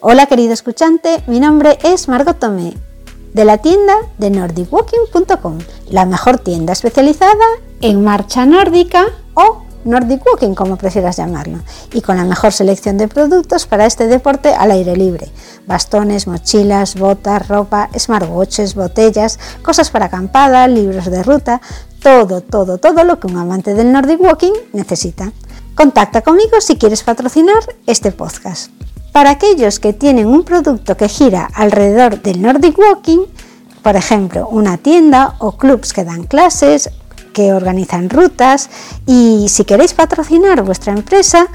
Hola querido escuchante, mi nombre es Margot Tomé, de la tienda de nordicwalking.com, la mejor tienda especializada en marcha nórdica o Nordic Walking, como prefieras llamarlo, y con la mejor selección de productos para este deporte al aire libre. Bastones, mochilas, botas, ropa, smartwatches, botellas, cosas para acampada, libros de ruta, todo, todo, todo lo que un amante del Nordic Walking necesita. Contacta conmigo si quieres patrocinar este podcast. Para aquellos que tienen un producto que gira alrededor del Nordic Walking, por ejemplo, una tienda o clubs que dan clases, que organizan rutas y si queréis patrocinar vuestra empresa,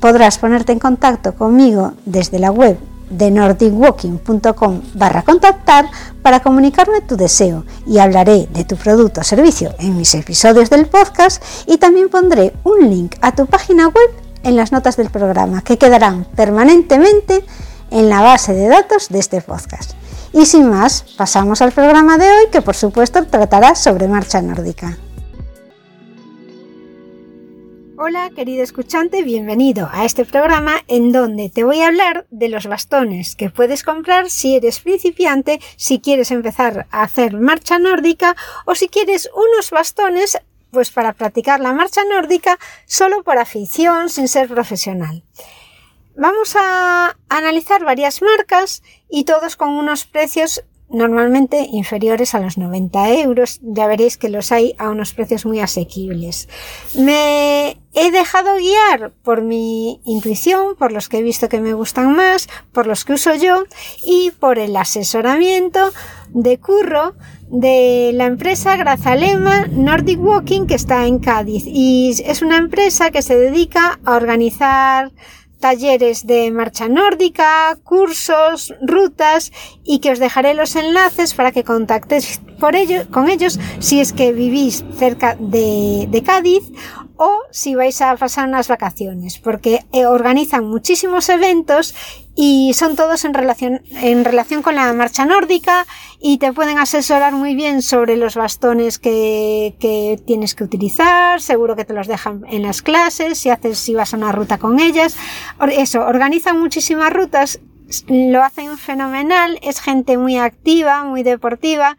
podrás ponerte en contacto conmigo desde la web de nordicwalking.com barra contactar para comunicarme tu deseo y hablaré de tu producto o servicio en mis episodios del podcast y también pondré un link a tu página web en las notas del programa que quedarán permanentemente en la base de datos de este podcast. Y sin más, pasamos al programa de hoy que por supuesto tratará sobre marcha nórdica. Hola querido escuchante, bienvenido a este programa en donde te voy a hablar de los bastones que puedes comprar si eres principiante, si quieres empezar a hacer marcha nórdica o si quieres unos bastones pues para practicar la marcha nórdica solo por afición sin ser profesional. Vamos a analizar varias marcas y todos con unos precios normalmente inferiores a los 90 euros. Ya veréis que los hay a unos precios muy asequibles. Me he dejado guiar por mi intuición, por los que he visto que me gustan más, por los que uso yo y por el asesoramiento de curro de la empresa Grazalema Nordic Walking que está en Cádiz. Y es una empresa que se dedica a organizar talleres de marcha nórdica, cursos, rutas y que os dejaré los enlaces para que contactéis por con ellos si es que vivís cerca de, de Cádiz o si vais a pasar unas vacaciones, porque eh, organizan muchísimos eventos y son todos en relación, en relación con la marcha nórdica y te pueden asesorar muy bien sobre los bastones que, que, tienes que utilizar, seguro que te los dejan en las clases, si haces, si vas a una ruta con ellas. Eso, organizan muchísimas rutas, lo hacen fenomenal, es gente muy activa, muy deportiva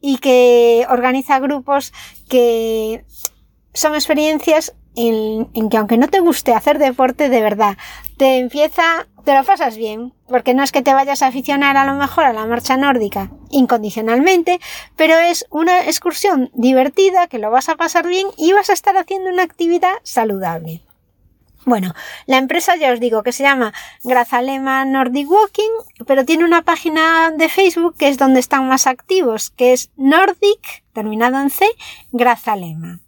y que organiza grupos que son experiencias en, que aunque no te guste hacer deporte de verdad, te empieza, te lo pasas bien, porque no es que te vayas a aficionar a lo mejor a la marcha nórdica incondicionalmente, pero es una excursión divertida que lo vas a pasar bien y vas a estar haciendo una actividad saludable. Bueno, la empresa ya os digo que se llama Grazalema Nordic Walking, pero tiene una página de Facebook que es donde están más activos, que es Nordic, terminado en C, Grazalema.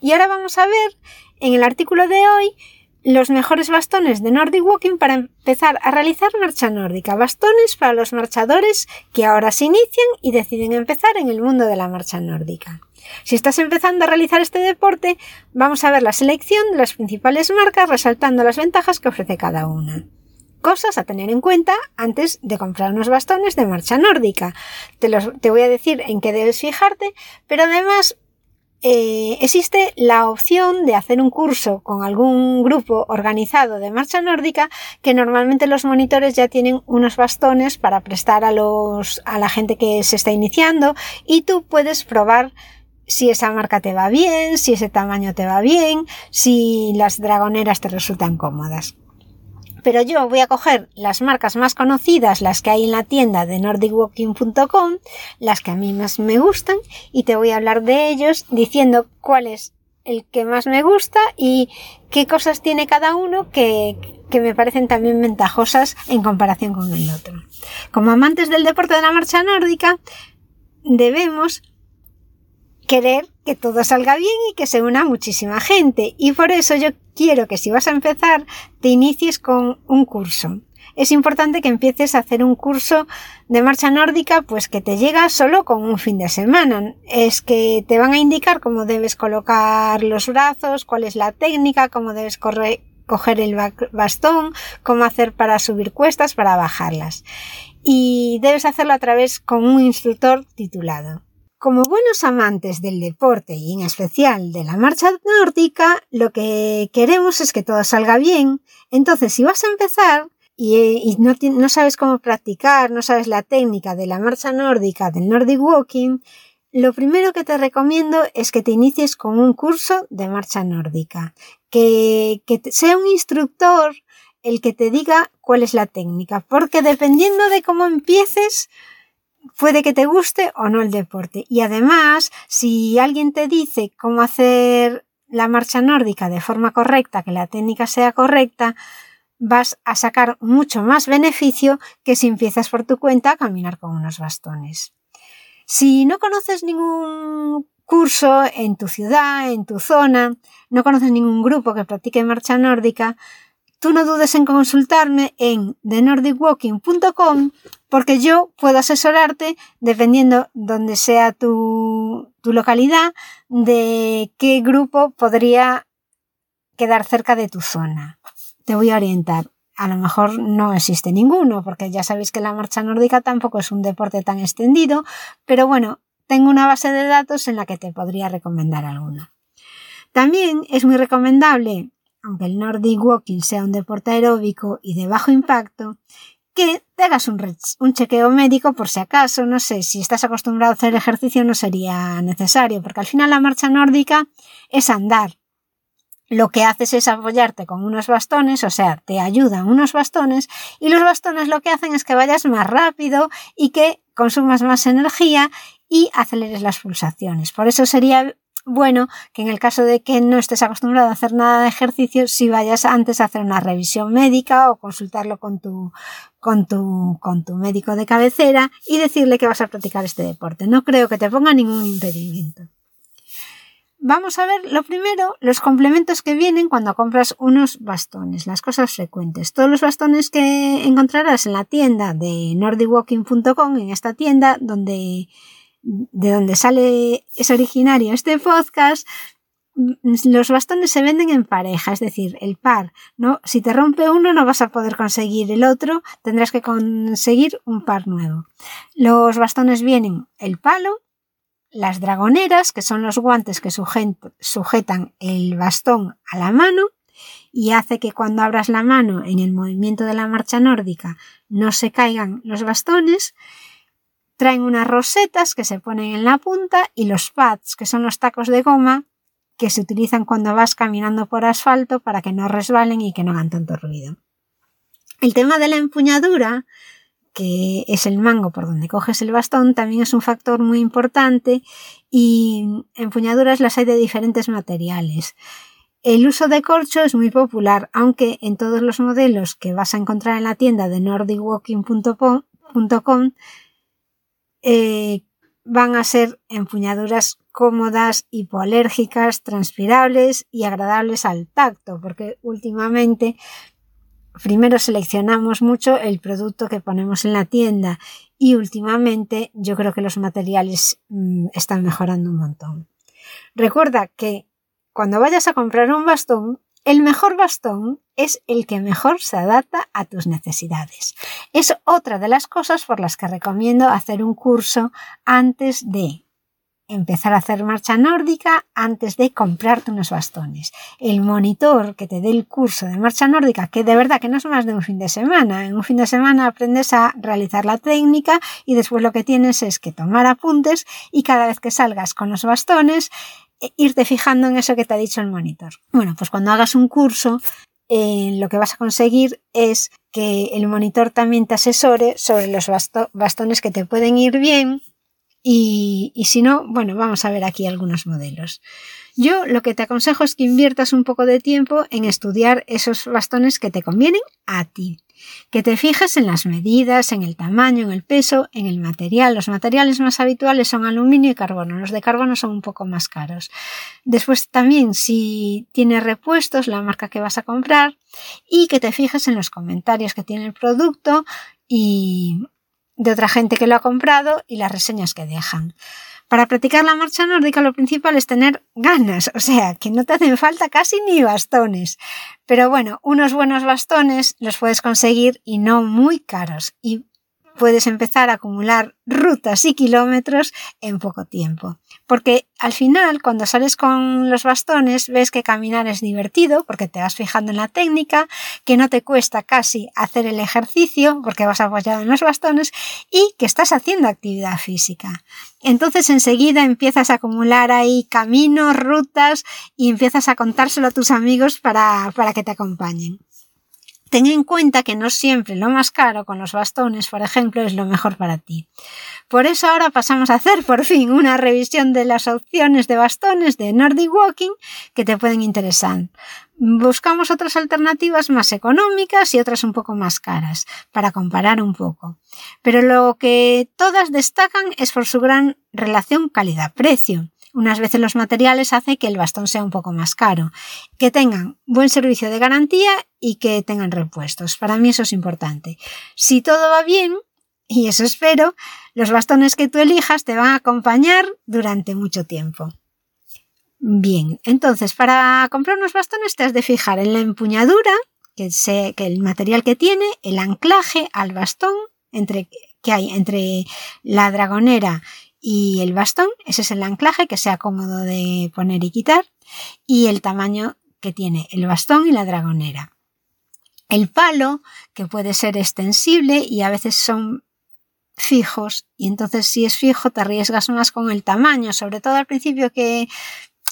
Y ahora vamos a ver en el artículo de hoy los mejores bastones de Nordic Walking para empezar a realizar marcha nórdica. Bastones para los marchadores que ahora se inician y deciden empezar en el mundo de la marcha nórdica. Si estás empezando a realizar este deporte, vamos a ver la selección de las principales marcas resaltando las ventajas que ofrece cada una. Cosas a tener en cuenta antes de comprar unos bastones de marcha nórdica. Te, te voy a decir en qué debes fijarte, pero además eh, existe la opción de hacer un curso con algún grupo organizado de marcha nórdica que normalmente los monitores ya tienen unos bastones para prestar a los a la gente que se está iniciando y tú puedes probar si esa marca te va bien, si ese tamaño te va bien, si las dragoneras te resultan cómodas pero yo voy a coger las marcas más conocidas, las que hay en la tienda de nordicwalking.com, las que a mí más me gustan, y te voy a hablar de ellos diciendo cuál es el que más me gusta y qué cosas tiene cada uno que, que me parecen también ventajosas en comparación con el otro. Como amantes del deporte de la marcha nórdica, debemos querer que todo salga bien y que se una muchísima gente. Y por eso yo quiero que si vas a empezar, te inicies con un curso. Es importante que empieces a hacer un curso de marcha nórdica, pues que te llega solo con un fin de semana. Es que te van a indicar cómo debes colocar los brazos, cuál es la técnica, cómo debes coger el bastón, cómo hacer para subir cuestas, para bajarlas. Y debes hacerlo a través con un instructor titulado. Como buenos amantes del deporte y en especial de la marcha nórdica, lo que queremos es que todo salga bien. Entonces, si vas a empezar, y, no, sabes cómo practicar, no sabes la técnica de la marcha nórdica, del Nordic Walking, lo primero que te recomiendo es que te inicies con un curso de marcha nórdica, que sea un instructor el que te diga cuál es la técnica, porque dependiendo de cómo empieces, puede que te guste o no el deporte. Y además, si alguien te dice cómo hacer la marcha nórdica de forma correcta, que la técnica sea correcta, vas a sacar mucho más beneficio que si empiezas por tu cuenta a caminar con unos bastones. Si no conoces ningún curso en tu ciudad, en tu zona, no conoces ningún grupo que practique marcha nórdica, tú no dudes en consultarme en thenordicwalking.com porque yo puedo asesorarte dependiendo donde sea tu, tu localidad de qué grupo podría quedar cerca de tu zona. Te voy a orientar a lo mejor no existe ninguno, porque ya sabéis que la marcha nórdica tampoco es un deporte tan extendido, pero bueno, tengo una base de datos en la que te podría recomendar alguno. También es muy recomendable, aunque el Nordic Walking sea un deporte aeróbico y de bajo impacto, que te hagas un, un, chequeo médico por si acaso, no sé, si estás acostumbrado a hacer ejercicio no sería necesario, porque al final la marcha nórdica es andar, lo que haces es apoyarte con unos bastones, o sea, te ayudan unos bastones y los bastones lo que hacen es que vayas más rápido y que consumas más energía y aceleres las pulsaciones. Por eso sería bueno que en el caso de que no estés acostumbrado a hacer nada de ejercicio, si vayas antes a hacer una revisión médica o consultarlo con tu, con tu, con tu médico de cabecera y decirle que vas a practicar este deporte. No creo que te ponga ningún impedimento. Vamos a ver lo primero, los complementos que vienen cuando compras unos bastones, las cosas frecuentes. Todos los bastones que encontrarás en la tienda de nordicwalking.com, en esta tienda donde de donde sale es originario este podcast, los bastones se venden en pareja, es decir, el par, ¿no? Si te rompe uno no vas a poder conseguir el otro, tendrás que conseguir un par nuevo. Los bastones vienen el palo, las dragoneras, que son los guantes que sujetan el bastón a la mano y hace que cuando abras la mano en el movimiento de la marcha nórdica no se caigan los bastones. Traen unas rosetas que se ponen en la punta y los pads, que son los tacos de goma que se utilizan cuando vas caminando por asfalto para que no resbalen y que no hagan tanto ruido. El tema de la empuñadura que es el mango por donde coges el bastón, también es un factor muy importante y empuñaduras las hay de diferentes materiales. El uso de corcho es muy popular, aunque en todos los modelos que vas a encontrar en la tienda de nordicwalking.com eh, van a ser empuñaduras cómodas, hipoalérgicas, transpirables y agradables al tacto, porque últimamente primero seleccionamos mucho el producto que ponemos en la tienda y últimamente yo creo que los materiales mm, están mejorando un montón. Recuerda que cuando vayas a comprar un bastón, el mejor bastón es el que mejor se adapta a tus necesidades. Es otra de las cosas por las que recomiendo hacer un curso antes de empezar a hacer marcha nórdica antes de comprarte unos bastones. El monitor que te dé el curso de marcha nórdica, que de verdad que no es más de un fin de semana. En un fin de semana aprendes a realizar la técnica y después lo que tienes es que tomar apuntes y cada vez que salgas con los bastones, irte fijando en eso que te ha dicho el monitor. Bueno, pues cuando hagas un curso, eh, lo que vas a conseguir es que el monitor también te asesore sobre los bastones que te pueden ir bien y, si no, bueno, vamos a ver aquí algunos modelos. Yo lo que te aconsejo es que inviertas un poco de tiempo en estudiar esos bastones que te convienen a ti. Que te fijes en las medidas, en el tamaño, en el peso, en el material. Los materiales más habituales son aluminio y carbono. Los de carbono son un poco más caros. Después también si tiene repuestos, la marca que vas a comprar y que te fijes en los comentarios que tiene el producto y, de otra gente que lo ha comprado y las reseñas que dejan. Para practicar la marcha nórdica lo principal es tener ganas, o sea, que no te hacen falta casi ni bastones. Pero bueno, unos buenos bastones los puedes conseguir y no muy caros. Puedes empezar a acumular rutas y kilómetros en poco tiempo. Porque al final, cuando sales con los bastones, ves que caminar es divertido porque te vas fijando en la técnica, que no te cuesta casi hacer el ejercicio porque vas apoyado en los bastones y que estás haciendo actividad física. Entonces enseguida empiezas a acumular ahí caminos, rutas y empiezas a contárselo a tus amigos para, para que te acompañen. Ten en cuenta que no siempre lo más caro con los bastones, por ejemplo, es lo mejor para ti. Por eso ahora pasamos a hacer por fin una revisión de las opciones de bastones de Nordic Walking que te pueden interesar. Buscamos otras alternativas más económicas y otras un poco más caras, para comparar un poco. Pero lo que todas destacan es por su gran relación calidad-precio. Unas veces los materiales hacen que el bastón sea un poco más caro, que tengan buen servicio de garantía y que tengan repuestos. Para mí eso es importante. Si todo va bien, y eso espero, los bastones que tú elijas te van a acompañar durante mucho tiempo. Bien, entonces para comprar unos bastones te has de fijar en la empuñadura, que, sé, que el material que tiene, el anclaje al bastón entre, que hay entre la dragonera y el bastón, ese es el anclaje que sea cómodo de poner y quitar, y el tamaño que tiene el bastón y la dragonera. El palo, que puede ser extensible y a veces son fijos, y entonces si es fijo te arriesgas más con el tamaño, sobre todo al principio que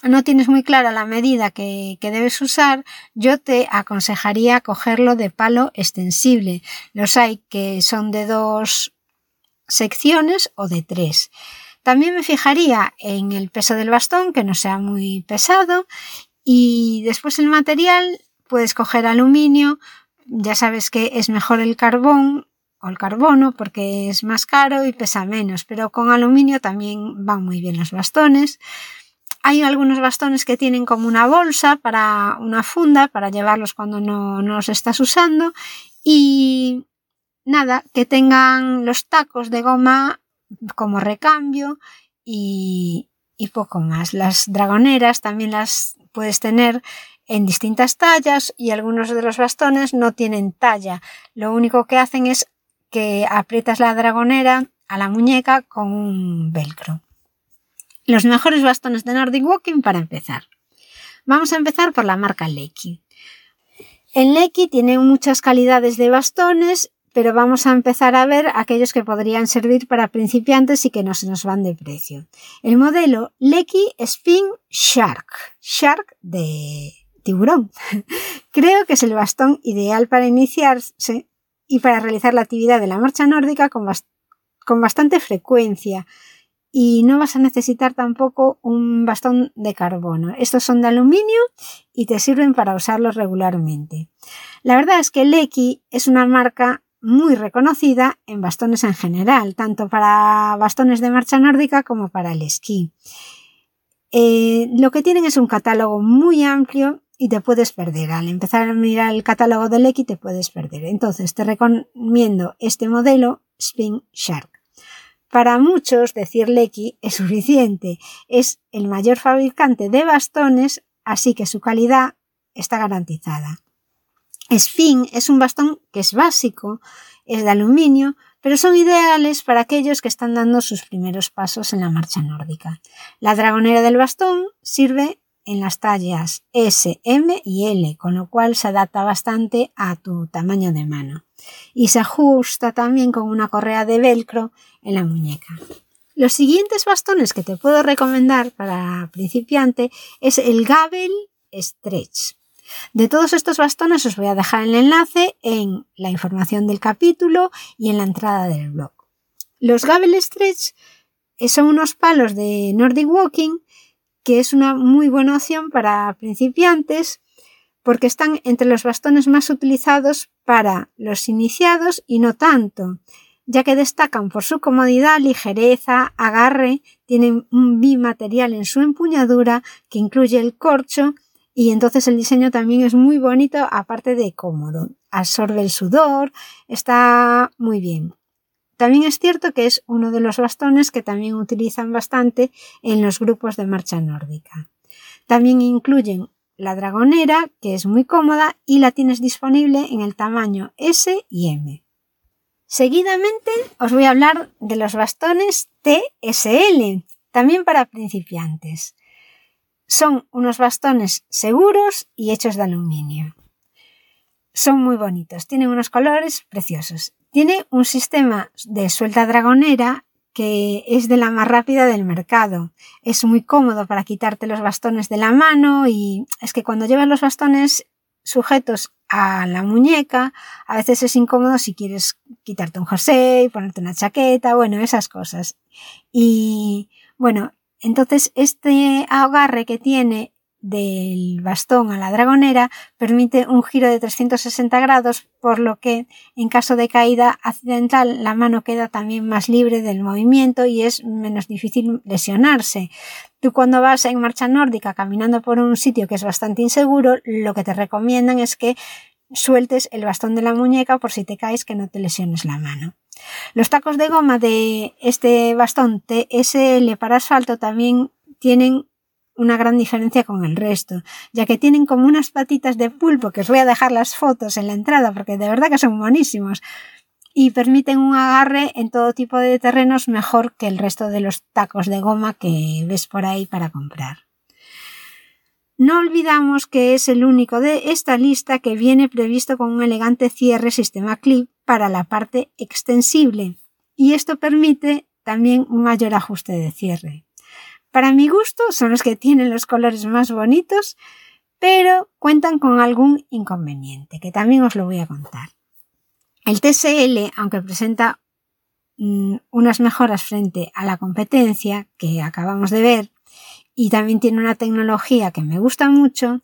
no tienes muy clara la medida que, que, debes usar, yo te aconsejaría cogerlo de palo extensible. Los hay que son de dos secciones o de tres. También me fijaría en el peso del bastón, que no sea muy pesado, y después el material, puedes coger aluminio, ya sabes que es mejor el carbón o el carbono porque es más caro y pesa menos, pero con aluminio también van muy bien los bastones. Hay algunos bastones que tienen como una bolsa para una funda para llevarlos cuando no, no los estás usando y nada, que tengan los tacos de goma como recambio y, poco más. Las dragoneras también las puedes tener en distintas tallas y algunos de los bastones no tienen talla. Lo único que hacen es que aprietas la dragonera a la muñeca con un velcro. Los mejores bastones de Nordic Walking para empezar. Vamos a empezar por la marca Lecky. En Lecky tiene muchas calidades de bastones pero vamos a empezar a ver aquellos que podrían servir para principiantes y que no se nos van de precio. El modelo Lecky Spin Shark, Shark de tiburón. Creo que es el bastón ideal para iniciarse y para realizar la actividad de la marcha nórdica con, con bastante frecuencia. Y no vas a necesitar tampoco un bastón de carbono. Estos son de aluminio y te sirven para usarlos regularmente. La verdad es que Lecky es una marca muy reconocida en bastones en general, tanto para bastones de marcha nórdica como para el esquí. Eh, lo que tienen es un catálogo muy amplio y te puedes perder. Al empezar a mirar el catálogo del Lecky te puedes perder. Entonces te recomiendo este modelo Spin Shark. Para muchos decir Lecky es suficiente. Es el mayor fabricante de bastones, así que su calidad está garantizada. Spin es un bastón que es básico, es de aluminio, pero son ideales para aquellos que están dando sus primeros pasos en la marcha nórdica. La dragonera del bastón sirve en las tallas S, M y L, con lo cual se adapta bastante a tu tamaño de mano. Y se ajusta también con una correa de velcro en la muñeca. Los siguientes bastones que te puedo recomendar para principiante es el Gabel Stretch. De todos estos bastones os voy a dejar el enlace en la información del capítulo y en la entrada del blog. Los Gabel Stretch eh, son unos palos de Nordic Walking que es una muy buena opción para principiantes porque están entre los bastones más utilizados para los iniciados y no tanto, ya que destacan por su comodidad, ligereza, agarre, tienen un bimaterial en su empuñadura que incluye el corcho y entonces el diseño también es muy bonito, aparte de cómodo. Absorbe el sudor, está muy bien. También es cierto que es uno de los bastones que también utilizan bastante en los grupos de marcha nórdica. También incluyen la dragonera, que es muy cómoda y la tienes disponible en el tamaño S y M. Seguidamente os voy a hablar de los bastones TSL, también para principiantes. Son unos bastones seguros y hechos de aluminio. Son muy bonitos, tienen unos colores preciosos. Tiene un sistema de suelta dragonera que es de la más rápida del mercado. Es muy cómodo para quitarte los bastones de la mano y es que cuando llevas los bastones sujetos a la muñeca, a veces es incómodo si quieres quitarte un jersey, ponerte una chaqueta, bueno, esas cosas. Y bueno, entonces este agarre que tiene del bastón a la dragonera permite un giro de 360 grados, por lo que en caso de caída accidental la mano queda también más libre del movimiento y es menos difícil lesionarse. Tú cuando vas en marcha nórdica caminando por un sitio que es bastante inseguro, lo que te recomiendan es que sueltes el bastón de la muñeca por si te caes que no te lesiones la mano. Los tacos de goma de este bastón TSL para asfalto también tienen una gran diferencia con el resto, ya que tienen como unas patitas de pulpo, que os voy a dejar las fotos en la entrada porque de verdad que son buenísimos, y permiten un agarre en todo tipo de terrenos mejor que el resto de los tacos de goma que ves por ahí para comprar. No olvidamos que es el único de esta lista que viene previsto con un elegante cierre sistema clip para la parte extensible, y esto permite también un mayor ajuste de cierre. Para mi gusto son los que tienen los colores más bonitos, pero cuentan con algún inconveniente, que también os lo voy a contar. El TSL, aunque presenta mm, unas mejoras frente a la competencia que acabamos de ver, y también tiene una tecnología que me gusta mucho,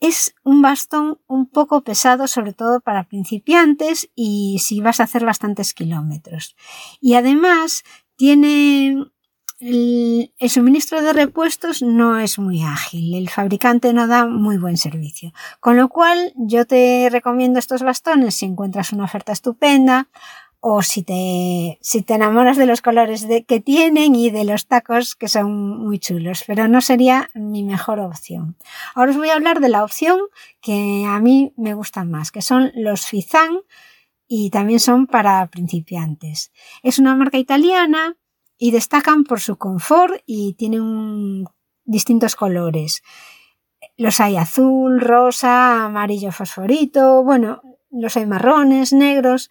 es un bastón un poco pesado, sobre todo para principiantes y si vas a hacer bastantes kilómetros. Y además tiene el, suministro de repuestos no es muy ágil, el fabricante no da muy buen servicio. Con lo cual yo te recomiendo estos bastones si encuentras una oferta estupenda o si te, si te enamoras de los colores que tienen y de los tacos que son muy chulos, pero no sería mi mejor opción. Ahora os voy a hablar de la opción que a mí me gusta más, que son los Fizan y también son para principiantes. Es una marca italiana y destacan por su confort y tienen distintos colores. Los hay azul, rosa, amarillo fosforito, bueno, los hay marrones, negros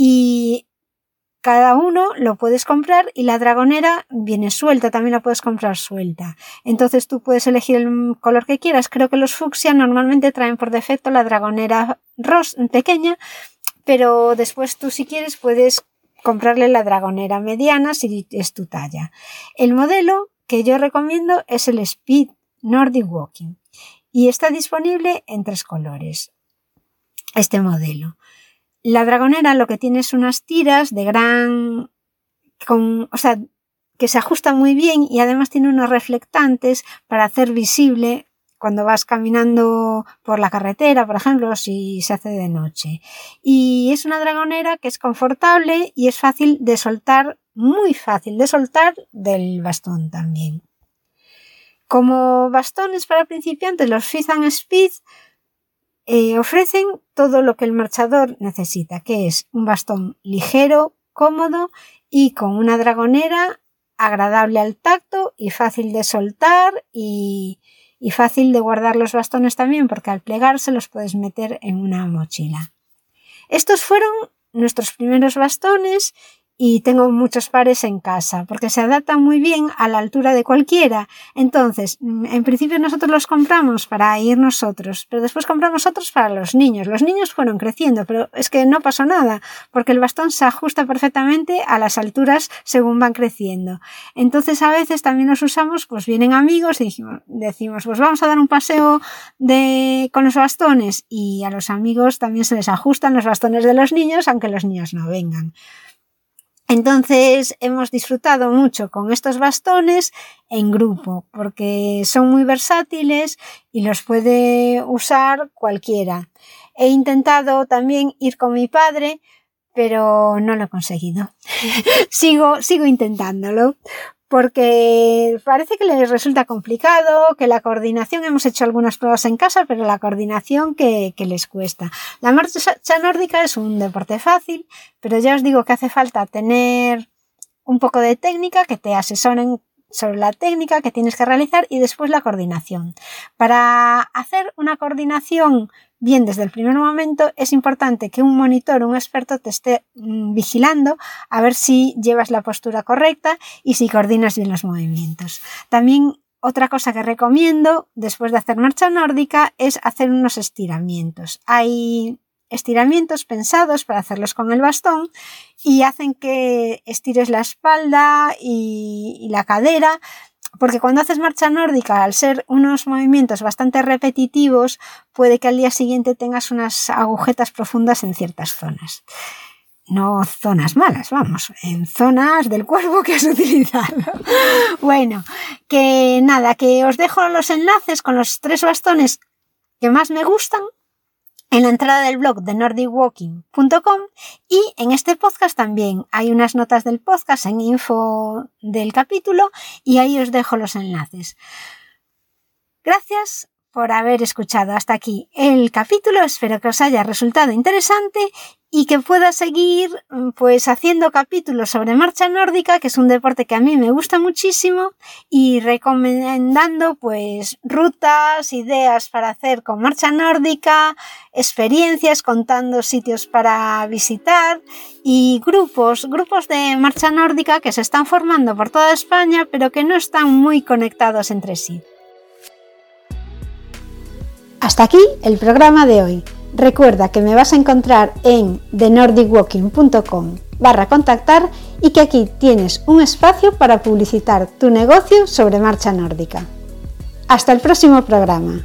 y cada uno lo puedes comprar y la dragonera viene suelta, también la puedes comprar suelta. Entonces tú puedes elegir el color que quieras. Creo que los fucsia normalmente traen por defecto la dragonera rosa pequeña, pero después tú si quieres puedes comprarle la dragonera mediana si es tu talla. El modelo que yo recomiendo es el Speed Nordic Walking y está disponible en tres colores. Este modelo. La dragonera lo que tiene es unas tiras de gran o sea, que se ajustan muy bien y además tiene unos reflectantes para hacer visible cuando vas caminando por la carretera, por ejemplo, si se hace de noche. Y es una dragonera que es confortable y es fácil de soltar, muy fácil de soltar del bastón también. Como bastones para principiantes, los Fizz Speed eh, ofrecen todo lo que el marchador necesita, que es un bastón ligero, cómodo y con una dragonera agradable al tacto y fácil de soltar y, y fácil de guardar los bastones también porque al plegarse los puedes meter en una mochila. Estos fueron nuestros primeros bastones y tengo muchos pares en casa porque se adaptan muy bien a la altura de cualquiera. Entonces, mm, en principio nosotros los compramos para ir nosotros, pero después compramos otros para los niños. Los niños fueron creciendo, pero es que no pasó nada porque el bastón se ajusta perfectamente a las alturas según van creciendo. Entonces, a veces también los usamos, pues vienen amigos y decimos, pues vamos a dar un paseo de, con los bastones y a los amigos también se les ajustan los bastones de los niños, aunque los niños no vengan. Entonces hemos disfrutado mucho con estos bastones en grupo porque son muy versátiles y los puede usar cualquiera. He intentado también ir con mi padre, pero no lo he conseguido. sigo, sigo intentándolo porque parece que les resulta complicado, que la coordinación, hemos hecho algunas pruebas en casa, pero la coordinación que, les cuesta. La marcha nórdica es un deporte fácil, pero ya os digo que hace falta tener un poco de técnica, que te asesoren sobre la técnica que tienes que realizar y después la coordinación. Para hacer una coordinación bien desde el primer momento, es importante que un monitor, un experto, te esté mm, vigilando a ver si llevas la postura correcta y si coordinas bien los movimientos. También otra cosa que recomiendo después de hacer marcha nórdica es hacer unos estiramientos. Hay estiramientos pensados para hacerlos con el bastón y hacen que estires la espalda y, y la cadera porque cuando haces marcha nórdica, al ser unos movimientos bastante repetitivos, puede que al día siguiente tengas unas agujetas profundas en ciertas zonas. No zonas malas, vamos, en zonas del cuerpo que has utilizado. bueno, que nada, que os dejo los enlaces con los tres bastones que más me gustan en la entrada del blog de nordicwalking.com y en este podcast también hay unas notas del podcast en info del capítulo y ahí os dejo los enlaces. Gracias por haber escuchado hasta aquí el capítulo. Espero que os haya resultado interesante y que pueda seguir mm, pues haciendo capítulos sobre marcha nórdica, que es un deporte que a mí me gusta muchísimo y recomendando pues rutas, ideas para hacer con marcha nórdica, experiencias, contando sitios para visitar y grupos, grupos de marcha nórdica que se están formando por toda España, pero que no están muy conectados entre sí. Hasta aquí el programa de hoy. Recuerda que me vas a encontrar en thenordicwalking.com barra contactar y que aquí tienes un espacio para publicitar tu negocio sobre marcha nórdica. Hasta el próximo programa.